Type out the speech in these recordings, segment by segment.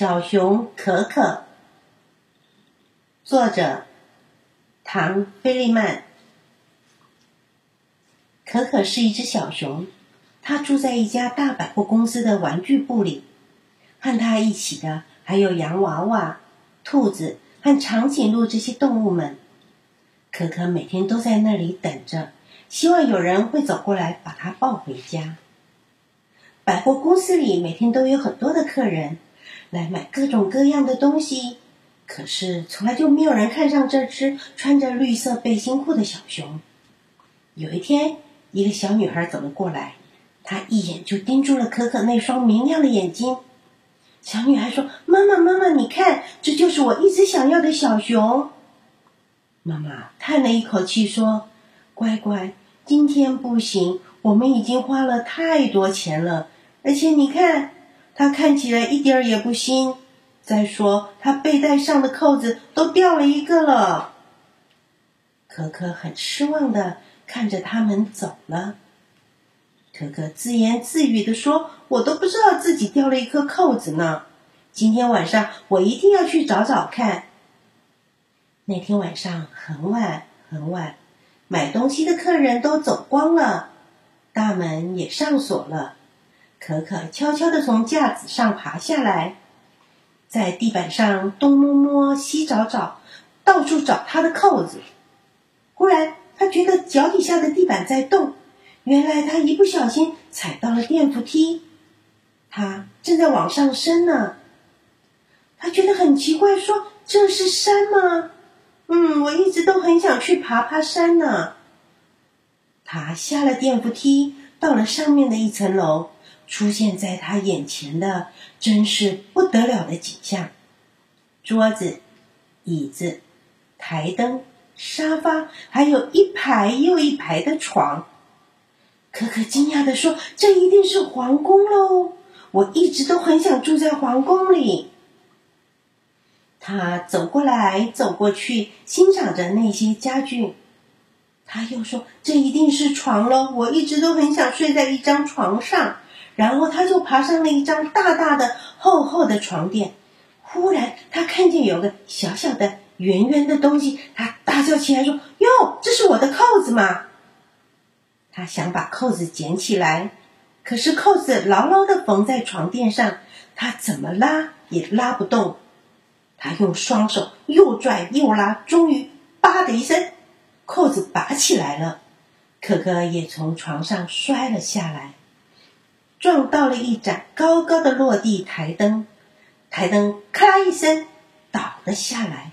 小熊可可，作者唐·菲利曼。可可是一只小熊，它住在一家大百货公司的玩具部里。和它一起的还有洋娃娃、兔子和长颈鹿这些动物们。可可每天都在那里等着，希望有人会走过来把它抱回家。百货公司里每天都有很多的客人。来买各种各样的东西，可是从来就没有人看上这只穿着绿色背心裤的小熊。有一天，一个小女孩走了过来，她一眼就盯住了可可那双明亮的眼睛。小女孩说：“妈妈，妈妈，你看，这就是我一直想要的小熊。”妈妈叹了一口气说：“乖乖，今天不行，我们已经花了太多钱了，而且你看。”它看起来一点儿也不新。再说，它背带上的扣子都掉了一个了。可可很失望的看着他们走了。可可自言自语的说：“我都不知道自己掉了一颗扣子呢。今天晚上我一定要去找找看。”那天晚上很晚很晚，买东西的客人都走光了，大门也上锁了。可可悄悄地从架子上爬下来，在地板上东摸摸西找找，到处找他的扣子。忽然，他觉得脚底下的地板在动，原来他一不小心踩到了电扶梯，他正在往上升呢。他觉得很奇怪，说：“这是山吗？嗯，我一直都很想去爬爬山呢。”他下了电扶梯，到了上面的一层楼。出现在他眼前的真是不得了的景象：桌子、椅子、台灯、沙发，还有一排又一排的床。可可惊讶的说：“这一定是皇宫喽！我一直都很想住在皇宫里。”他走过来走过去，欣赏着那些家具。他又说：“这一定是床喽！我一直都很想睡在一张床上。”然后他就爬上了一张大大的、厚厚的床垫。忽然，他看见有个小小的、圆圆的东西，他大叫起来说：“哟，这是我的扣子吗？”他想把扣子捡起来，可是扣子牢牢的缝在床垫上，他怎么拉也拉不动。他用双手又拽又拉，终于“吧”的一声，扣子拔起来了。可可也从床上摔了下来。撞到了一盏高高的落地台灯，台灯咔啦一声倒了下来。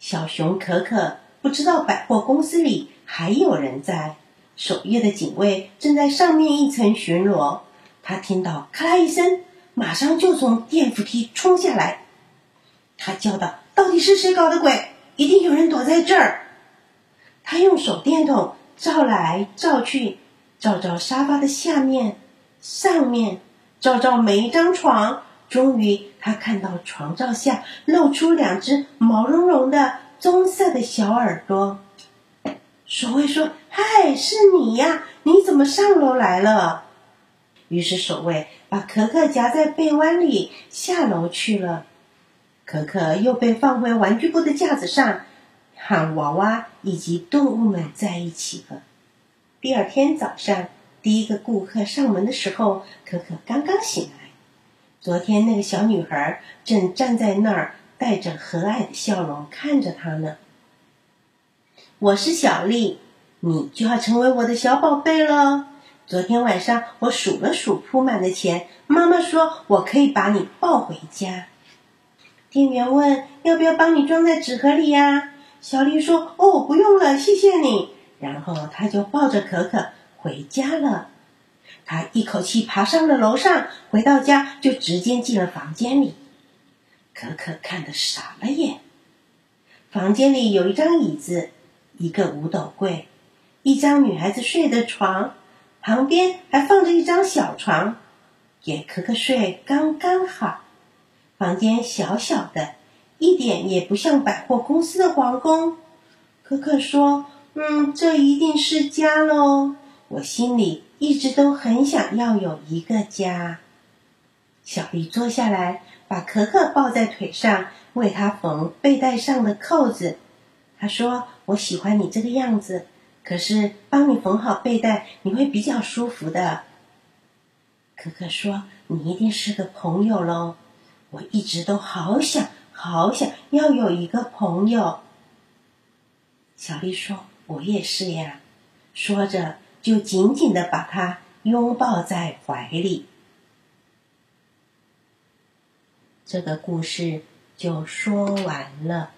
小熊可可不知道百货公司里还有人在，守夜的警卫正在上面一层巡逻。他听到咔啦一声，马上就从电扶梯冲下来。他叫道：“到底是谁搞的鬼？一定有人躲在这儿！”他用手电筒照来照去。照照沙发的下面、上面，照照每一张床。终于，他看到床罩下露出两只毛茸茸的棕色的小耳朵。守卫说：“嗨，是你呀？你怎么上楼来了？”于是，守卫把可可夹在被窝里下楼去了。可可又被放回玩具部的架子上，和娃娃以及动物们在一起了。第二天早上，第一个顾客上门的时候，可可刚刚醒来。昨天那个小女孩正站在那儿，带着和蔼的笑容看着他呢。我是小丽，你就要成为我的小宝贝了。昨天晚上我数了数铺满的钱，妈妈说我可以把你抱回家。店员问要不要帮你装在纸盒里呀？小丽说：“哦，不用了，谢谢你。”然后他就抱着可可回家了。他一口气爬上了楼上，回到家就直接进了房间里。可可看得傻了眼。房间里有一张椅子，一个五斗柜，一张女孩子睡的床，旁边还放着一张小床，给可可睡刚刚好。房间小小的，一点也不像百货公司的皇宫。可可说。嗯，这一定是家喽！我心里一直都很想要有一个家。小丽坐下来，把可可抱在腿上，为他缝背带上的扣子。她说：“我喜欢你这个样子，可是帮你缝好背带，你会比较舒服的。”可可说：“你一定是个朋友喽，我一直都好想好想要有一个朋友。”小丽说：“我也是呀。”说着，就紧紧的把他拥抱在怀里。这个故事就说完了。